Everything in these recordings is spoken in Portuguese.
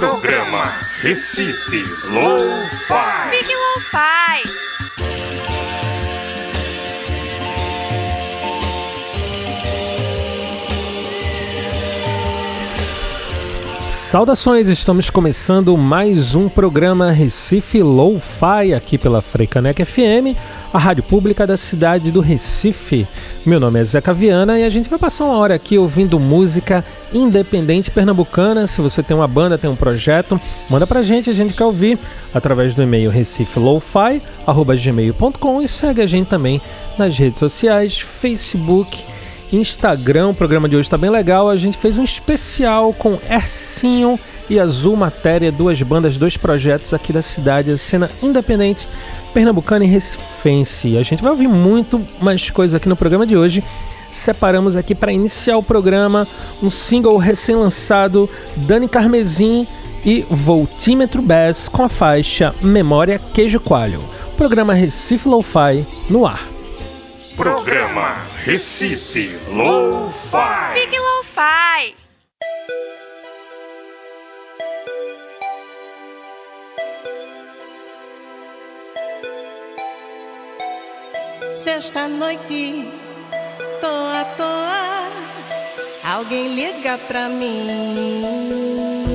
Programa Recife Low-Fi. Fique Lo-Fi. Saudações, estamos começando mais um programa Recife Low-Fi aqui pela Freicanec FM, a rádio pública da cidade do Recife. Meu nome é Zeca Viana e a gente vai passar uma hora aqui ouvindo música independente pernambucana. Se você tem uma banda, tem um projeto, manda pra gente, a gente quer ouvir através do e-mail recifelowfi@gmail.com e segue a gente também nas redes sociais, Facebook, Instagram. O programa de hoje está bem legal. A gente fez um especial com Ercinho e Azul Matéria, duas bandas, dois projetos aqui da cidade, a cena independente pernambucana e recifense. A gente vai ouvir muito mais coisas aqui no programa de hoje. Separamos aqui para iniciar o programa um single recém-lançado, Dani Carmesim e Voltímetro Bass com a faixa Memória Queijo Coalho. Programa Recife Lo-Fi no ar. Programa Recife Low-Fi. Fique Lo-Fi. Sexta-noite, tô à toa. Alguém liga pra mim.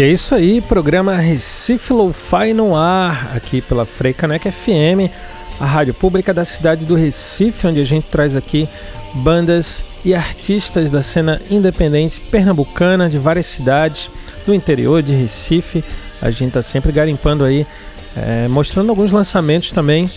E é isso aí, programa Recife Lo-Fi no ar, aqui pela Freicaneca FM, a rádio pública da cidade do Recife, onde a gente traz aqui bandas e artistas da cena independente pernambucana de várias cidades do interior de Recife. A gente tá sempre garimpando aí, é, mostrando alguns lançamentos também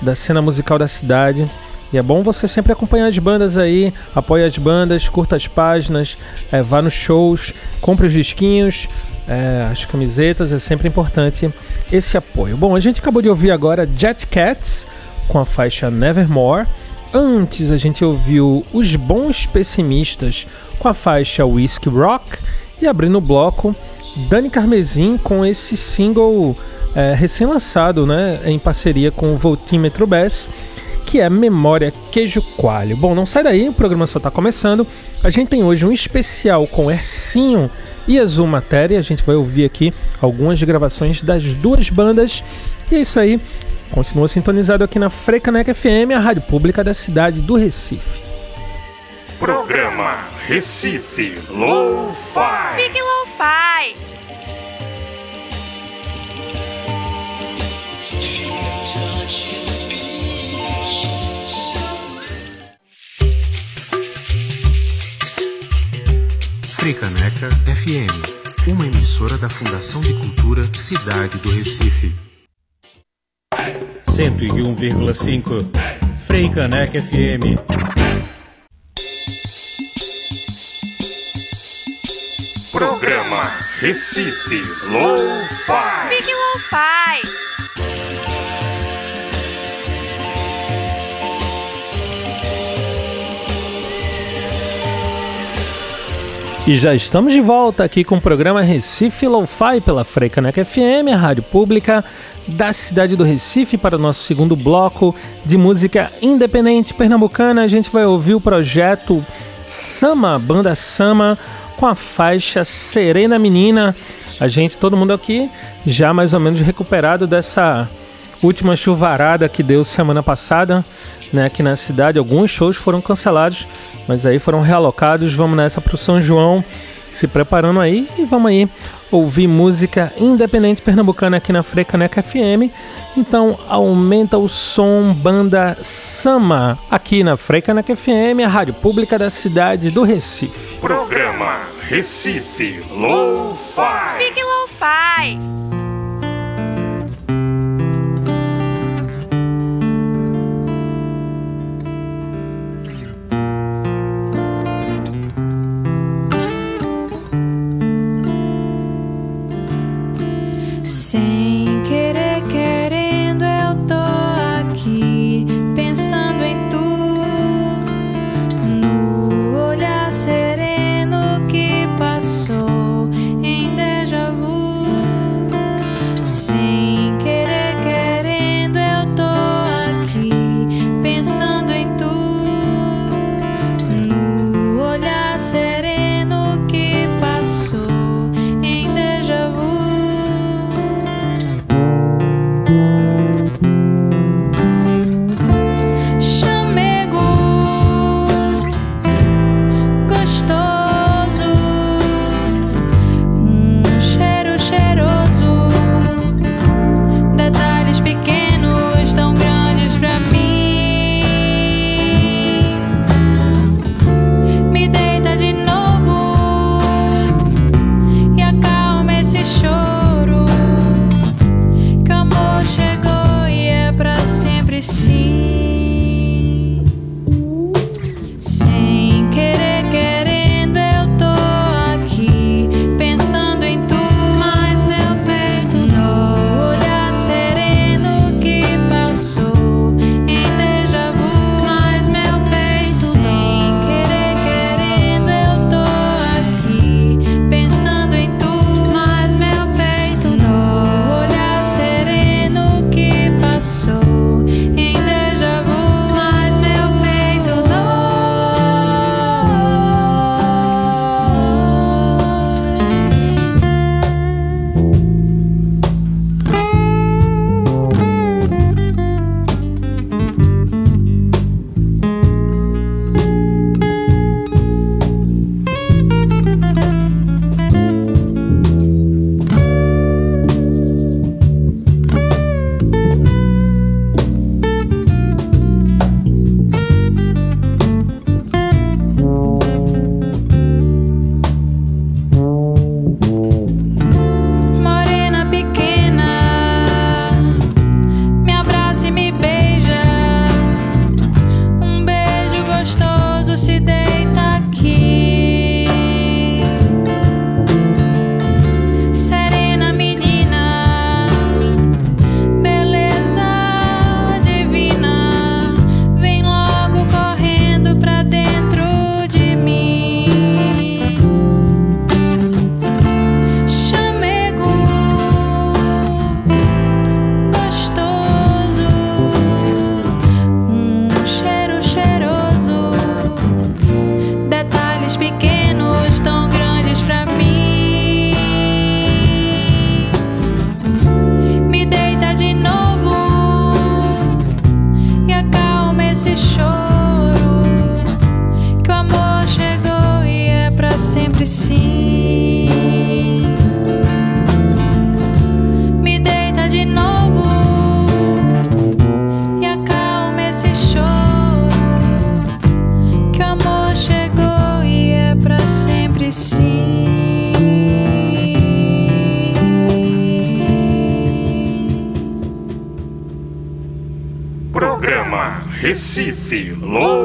da cena musical da cidade. E é bom você sempre acompanhar as bandas aí, apoie as bandas, curta as páginas, é, vá nos shows, compre os disquinhos, é, as camisetas, é sempre importante esse apoio. Bom, a gente acabou de ouvir agora Jet Cats com a faixa Nevermore. Antes a gente ouviu Os Bons Pessimistas com a faixa Whiskey Rock. E abrindo o bloco, Dani Carmesim com esse single é, recém-lançado né, em parceria com o Voltímetro Bass que é Memória Queijo Coalho. Bom, não sai daí, o programa só está começando. A gente tem hoje um especial com Ercinho e Azul Matéria. A gente vai ouvir aqui algumas gravações das duas bandas. E é isso aí. Continua sintonizado aqui na Frecanec FM, a rádio pública da cidade do Recife. Programa Recife Lo-Fi. Fique Lo-Fi. Fricaneca FM, uma emissora da Fundação de Cultura Cidade do Recife. 101,5 Freicaneca FM. Programa Recife Lo-Fi. Fique Lo-Fi. E já estamos de volta aqui com o programa Recife Lo-Fi pela Freicaneca FM, a rádio pública da cidade do Recife, para o nosso segundo bloco de música independente pernambucana. A gente vai ouvir o projeto Sama, banda Sama, com a faixa Serena Menina. A gente, todo mundo aqui, já mais ou menos recuperado dessa última chuvarada que deu semana passada, né, aqui na cidade. Alguns shows foram cancelados, mas aí foram realocados. Vamos nessa pro São João, se preparando aí e vamos aí ouvir música independente pernambucana aqui na Frecaneca FM. Então aumenta o som, banda Sama, aqui na Frecaneca FM, a rádio pública da cidade do Recife. Programa Recife Lo-Fi. Fique Lo-Fi. see Recife. filou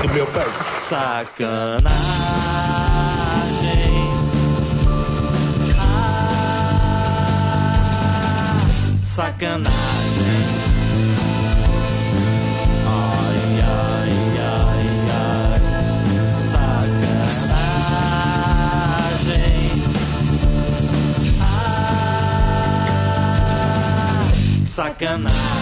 do meu. Sacanagem. Ah, sacanagem. Ai, ai, ai. Sacanagem. Sacanagem.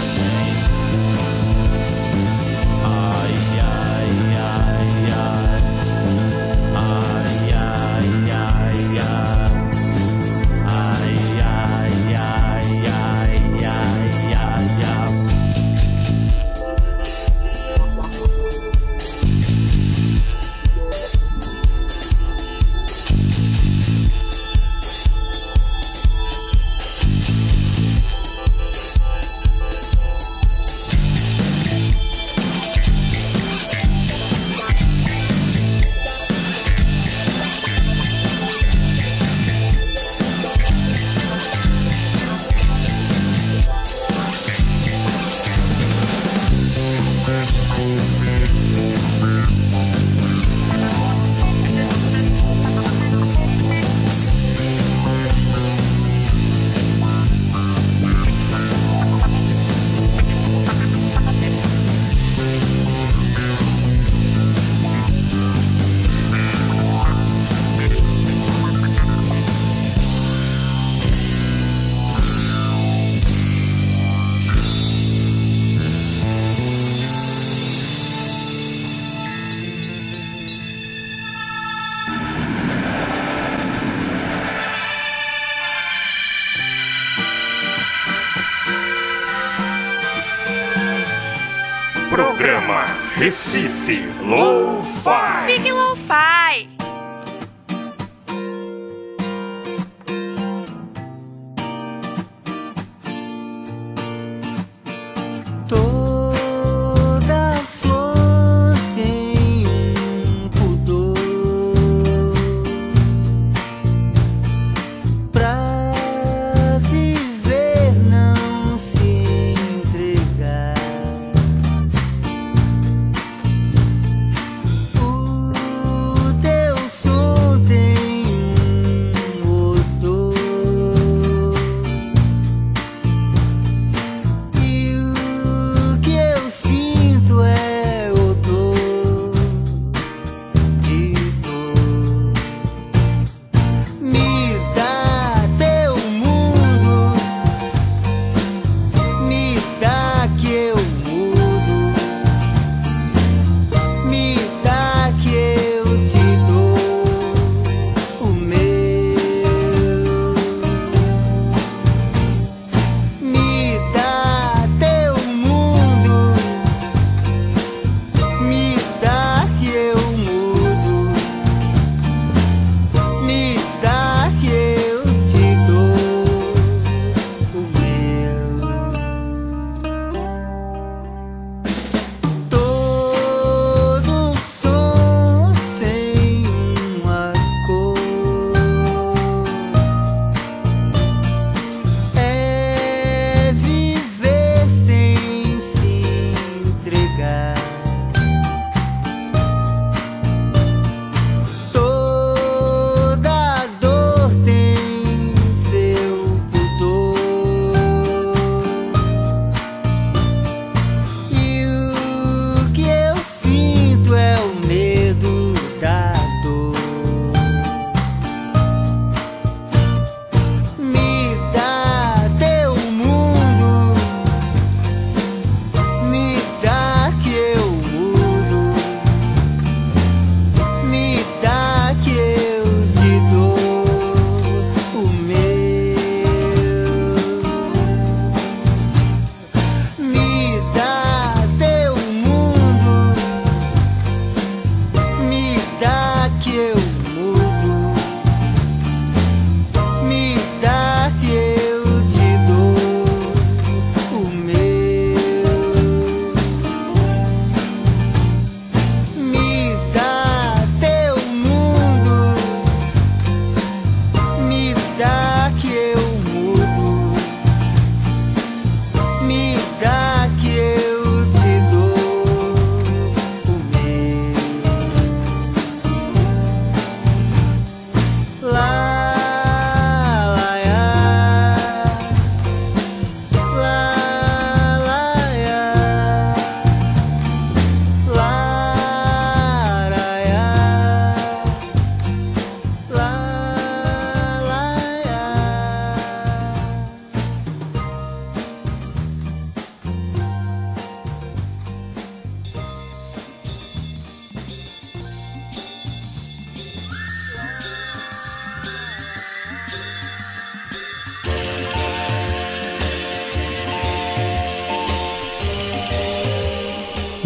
Programa Recife Lo-Fi. Fique Lo-Fi.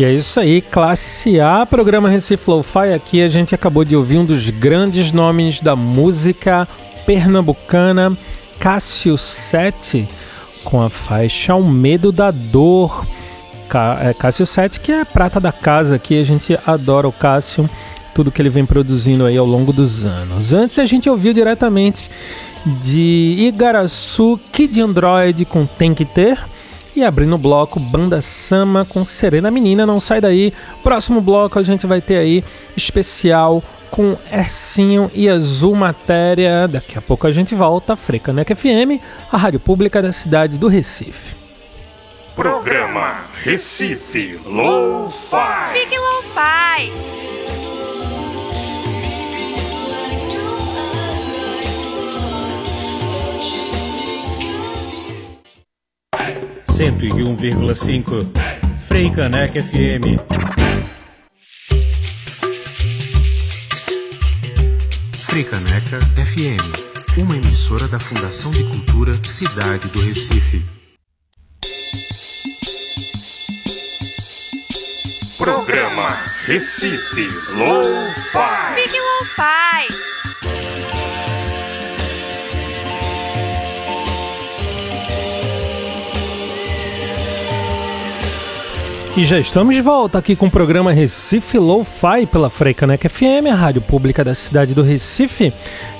E é isso aí, classe A, programa Recife Lo-Fi. Aqui a gente acabou de ouvir um dos grandes nomes da música pernambucana, Cássio Sete, com a faixa O Medo da Dor. É, Cássio Sete, que é prata da casa aqui, a gente adora o Cássio, tudo que ele vem produzindo aí ao longo dos anos. Antes a gente ouviu diretamente de Igaraçu, Kid Android com Tem Que Ter. E abrindo o bloco, Banda Sama com Serena Menina, não sai daí. Próximo bloco a gente vai ter aí especial com Ercinho e Azul Matéria. Daqui a pouco a gente volta. Frecanec FM, a rádio pública da cidade do Recife. Programa Recife Low fi Fique Low fi 101,5 Frei Caneca FM. Frei Caneca FM, uma emissora da Fundação de Cultura Cidade do Recife. Programa Recife Low fi Fique Low fi E já estamos de volta aqui com o programa Recife Lo-Fi pela Freicaneca FM, a rádio pública da cidade do Recife.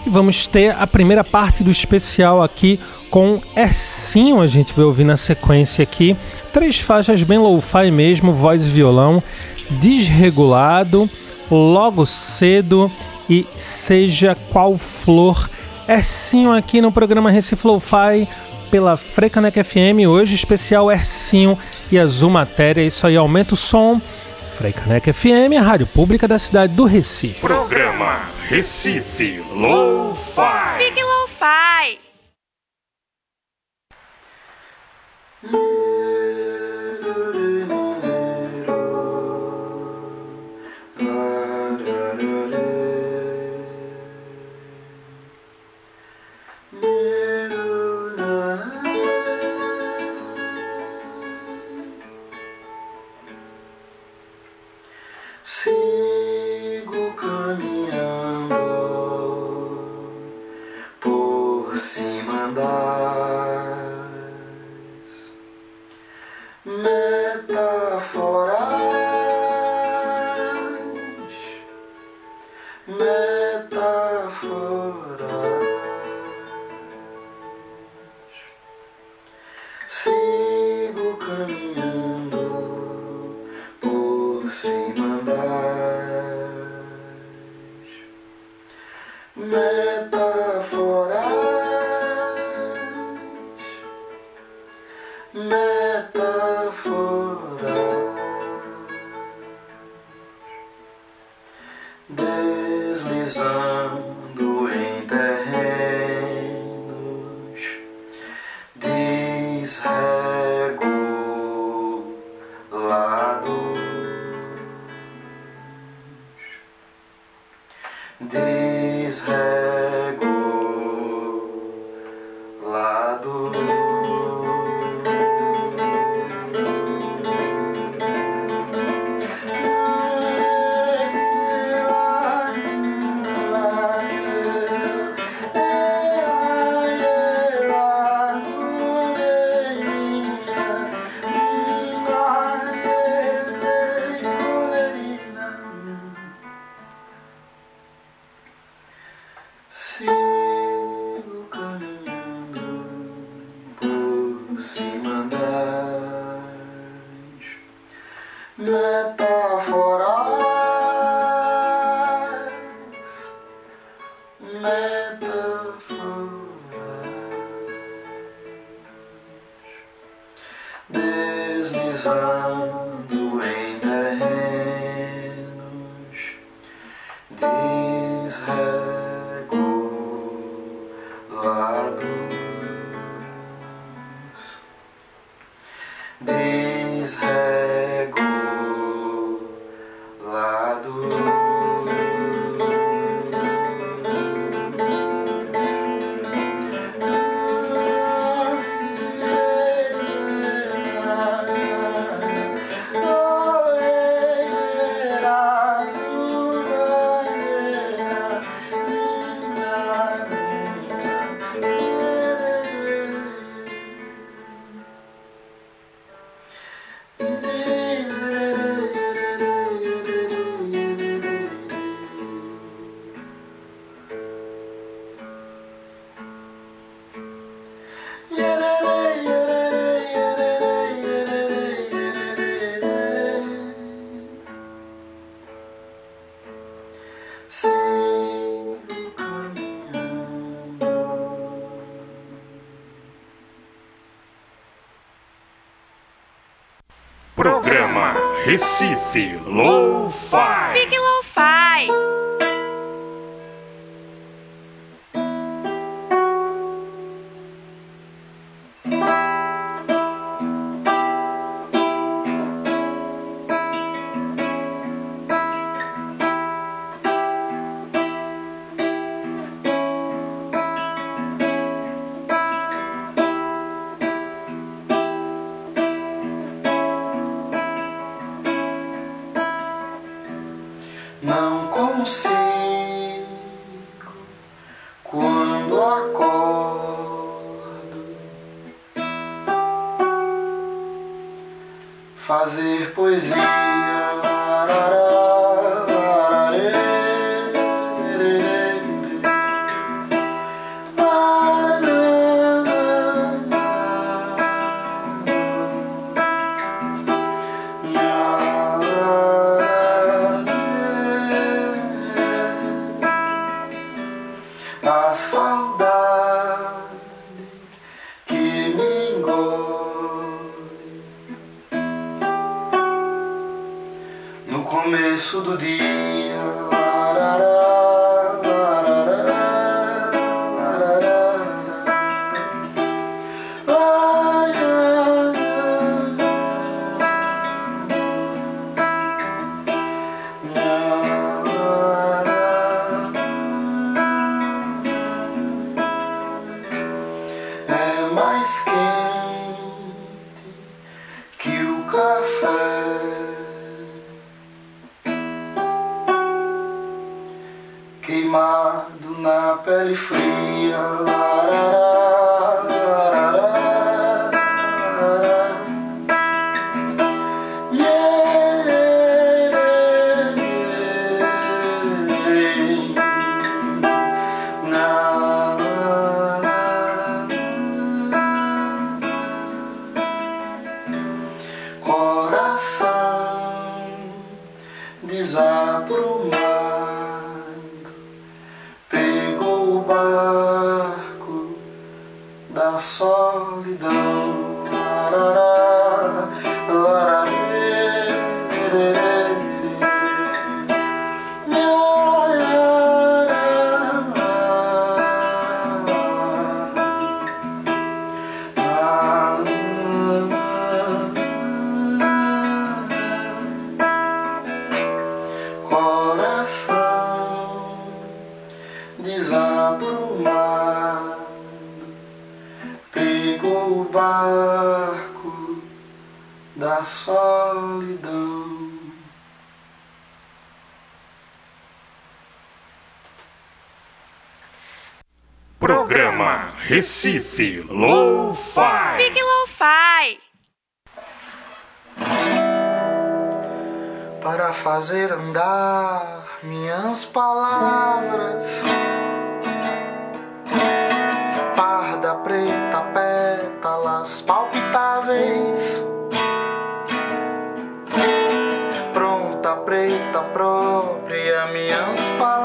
E vamos ter a primeira parte do especial aqui com Ercinho. A gente vai ouvir na sequência aqui três faixas bem lo-fi mesmo, voz e violão, desregulado, logo cedo e seja qual flor. Ercinho aqui no programa Recife Lo-Fi pela Frecanec FM, hoje especial Ercinho e Azul Matéria. Isso aí, aumenta o som. Frecanec FM, a rádio pública da cidade do Recife. Programa Recife Lo-Fi. Fique Lo-Fi. love. Recife Lo-Fi. Não consigo quando acordo fazer poesia. Desaprumado pegou o barco da solidão. Recife Lo-Fi. Fique lo-fi. para fazer andar minhas palavras. Parda, preta, pétalas palpitáveis. Pronta, preta, própria, minhas palavras.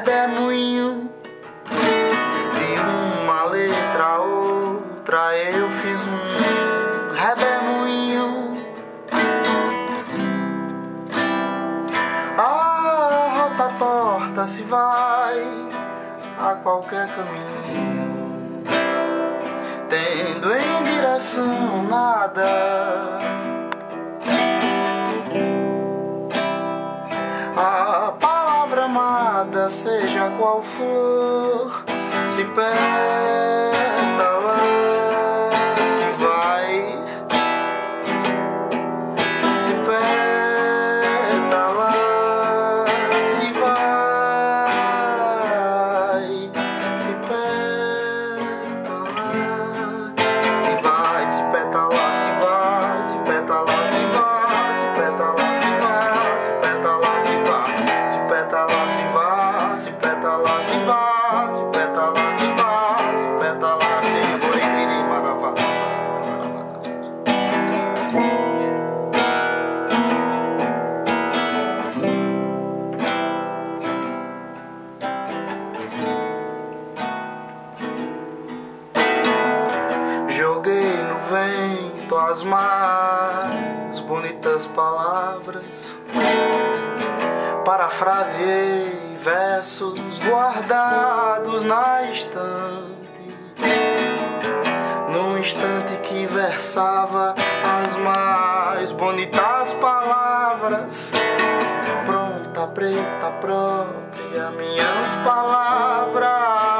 Redemoinho de uma letra a outra eu fiz um redemoinho. A rota torta se vai a qualquer caminho, tendo em direção nada. Amada, seja qual for, se pétala, guardados na estante. No instante que versava as mais bonitas palavras. Pronta, preta, própria, minhas palavras.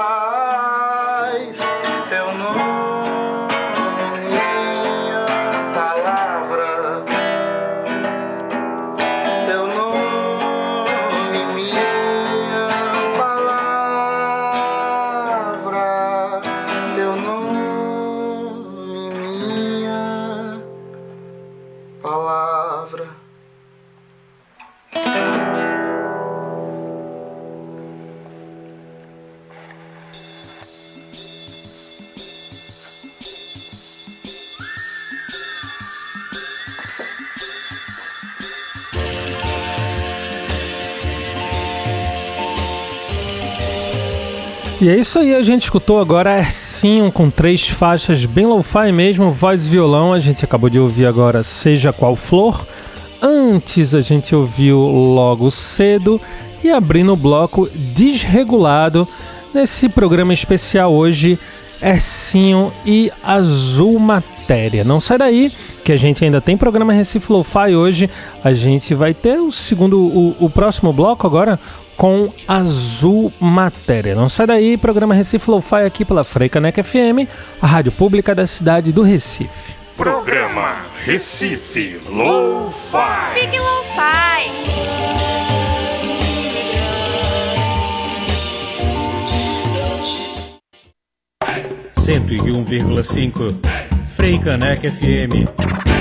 E é isso aí, a gente escutou agora Ercinho com três faixas bem lo-fi mesmo, voz e violão. A gente acabou de ouvir agora Seja Qual Flor. Antes a gente ouviu Logo Cedo e abrindo o bloco Desregulado nesse programa especial hoje Ercinho e Azul Matéria. Não sai daí, que a gente ainda tem programa Recife Lo-Fi hoje. A gente vai ter o segundo, o, o próximo bloco agora com Azul Matéria. Não sai daí, programa Recife Lo-Fi aqui pela Freicaneca FM, a rádio pública da cidade do Recife. Programa Recife Lo-Fi. Fique Lo-Fi. Cento e um vírgula cinco. Frei Caneca FM.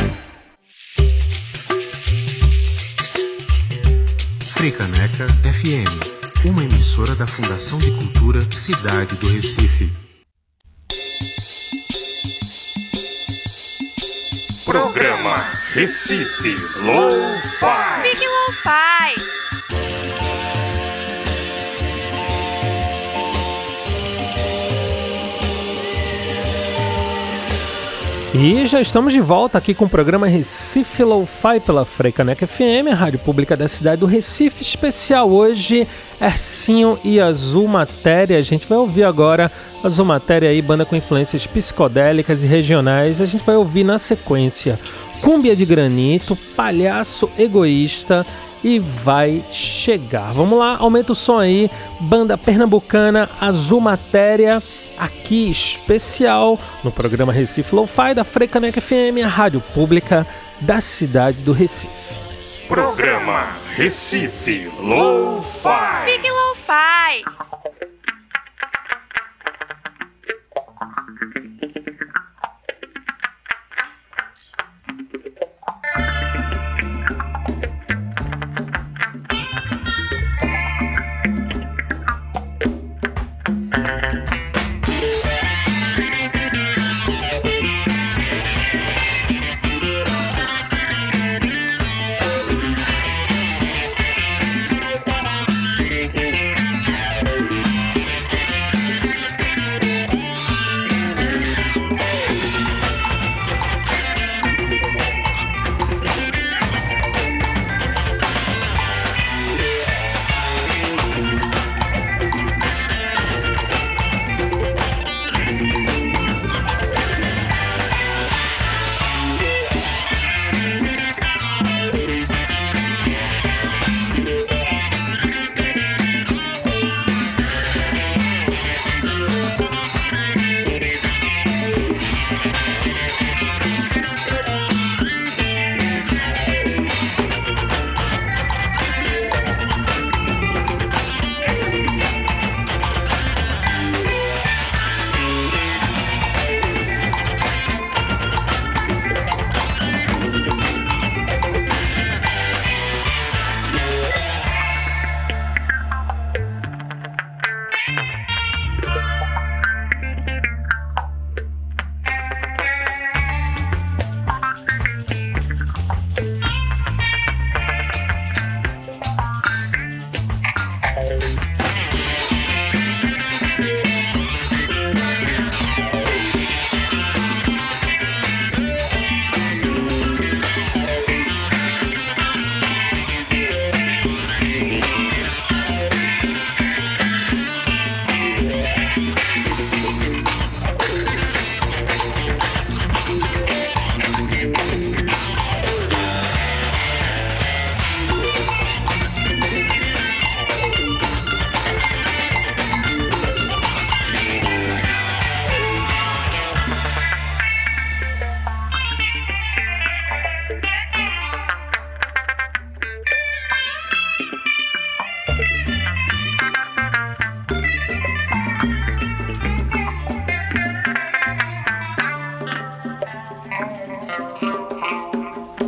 Fricaneca FM, uma emissora da Fundação de Cultura Cidade do Recife. Programa Recife Lo-Fi. Fique E já estamos de volta aqui com o programa Recife Lo-Fi pela Freicaneca FM, a rádio pública da cidade do Recife. Especial hoje, Ercinho e Azul Matéria. A gente vai ouvir agora Azul Matéria aí, banda com influências psicodélicas e regionais. A gente vai ouvir na sequência Cúmbia de Granito, Palhaço Egoísta e vai chegar. Vamos lá, aumenta o som aí. Banda pernambucana Azul Matéria, aqui especial no programa Recife Lo-Fi da Frecaneca FM, a rádio pública da cidade do Recife. Programa Recife Lo-Fi. Fique Lo-Fi.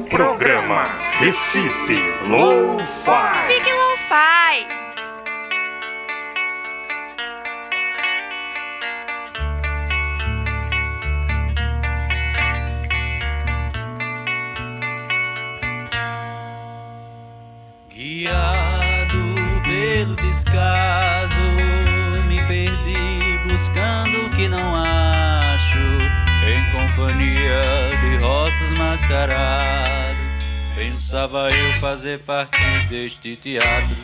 Programa Recife Lo-Fi. Pensava eu fazer parte deste teatro.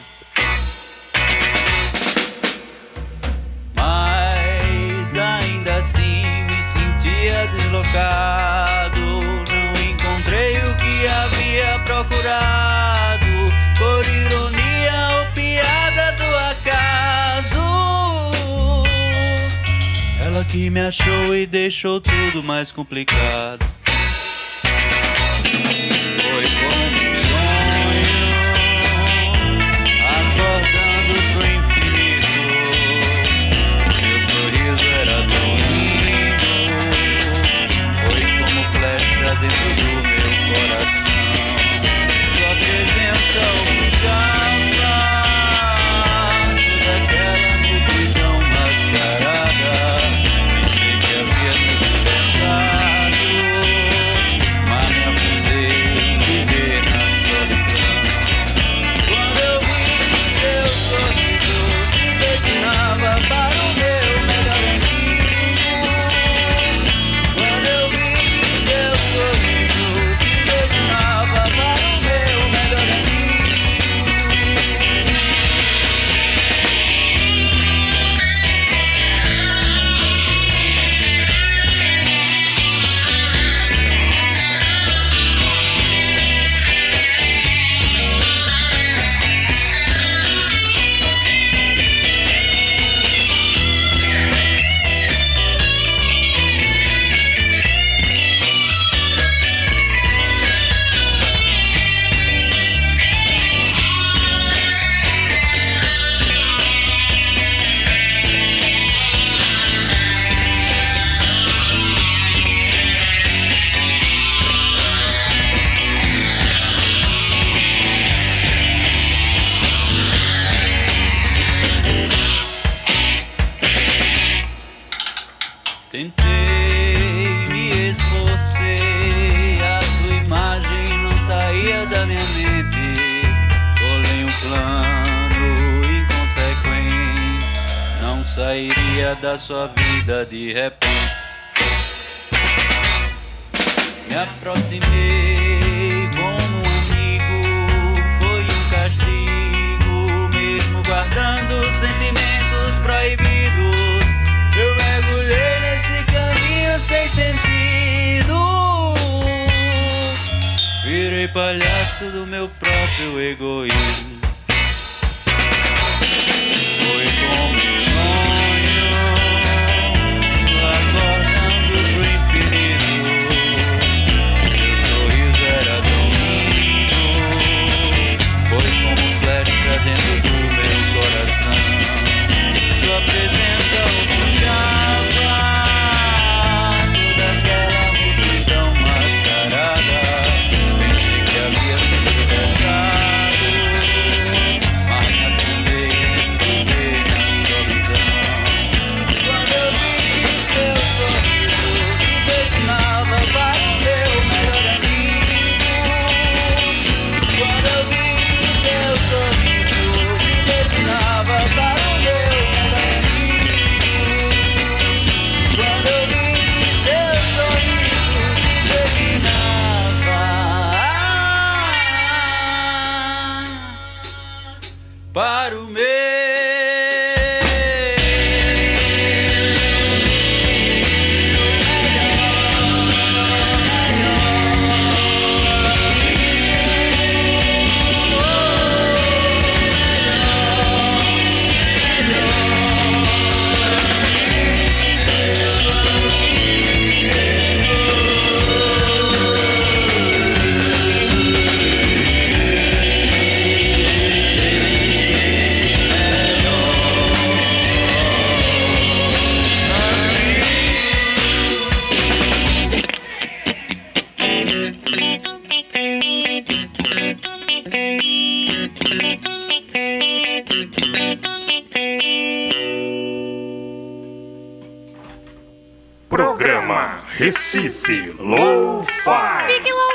Mas ainda assim me sentia deslocado. Não encontrei o que havia procurado. Por ironia ou piada do acaso. Ela que me achou e deixou tudo mais complicado. Programa Recife Low-Fi. Fique lo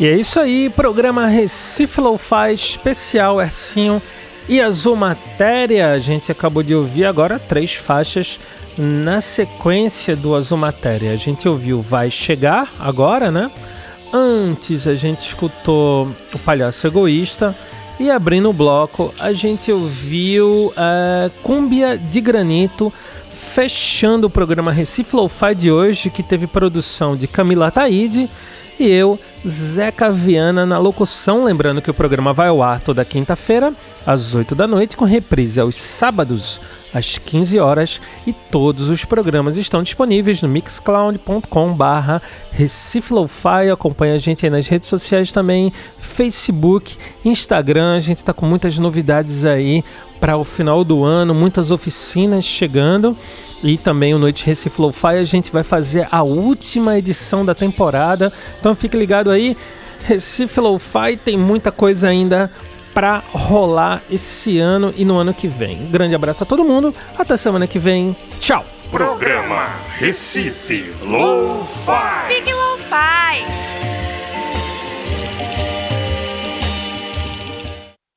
E é isso aí, programa Recife Lo-Fi especial Ercinho e Azul Matéria. A gente acabou de ouvir agora três faixas na sequência do Azul Matéria. A gente ouviu Vai Chegar agora, né? Antes a gente escutou o Palhaço Egoísta e abrindo o bloco a gente ouviu a Cúmbia de Granito fechando o programa Recife Lo-Fi de hoje que teve produção de Camila Taide e eu, Zeca Viana, na locução. Lembrando que o programa vai ao ar toda quinta-feira, às 8 da noite, com reprise aos sábados, às 15 horas. E todos os programas estão disponíveis no mixcloud.com/barra Recife Lo-Fi. Acompanha a gente aí nas redes sociais também: Facebook, Instagram. A gente está com muitas novidades aí para o final do ano, muitas oficinas chegando e também o Noite Recife Lo-Fi. A gente vai fazer a última edição da temporada, então fique ligado aí. Recife Lo-Fi tem muita coisa ainda para rolar esse ano e no ano que vem. Um grande abraço a todo mundo, até semana que vem. Tchau! Programa Recife Lo-Fi. Fique lo-fi.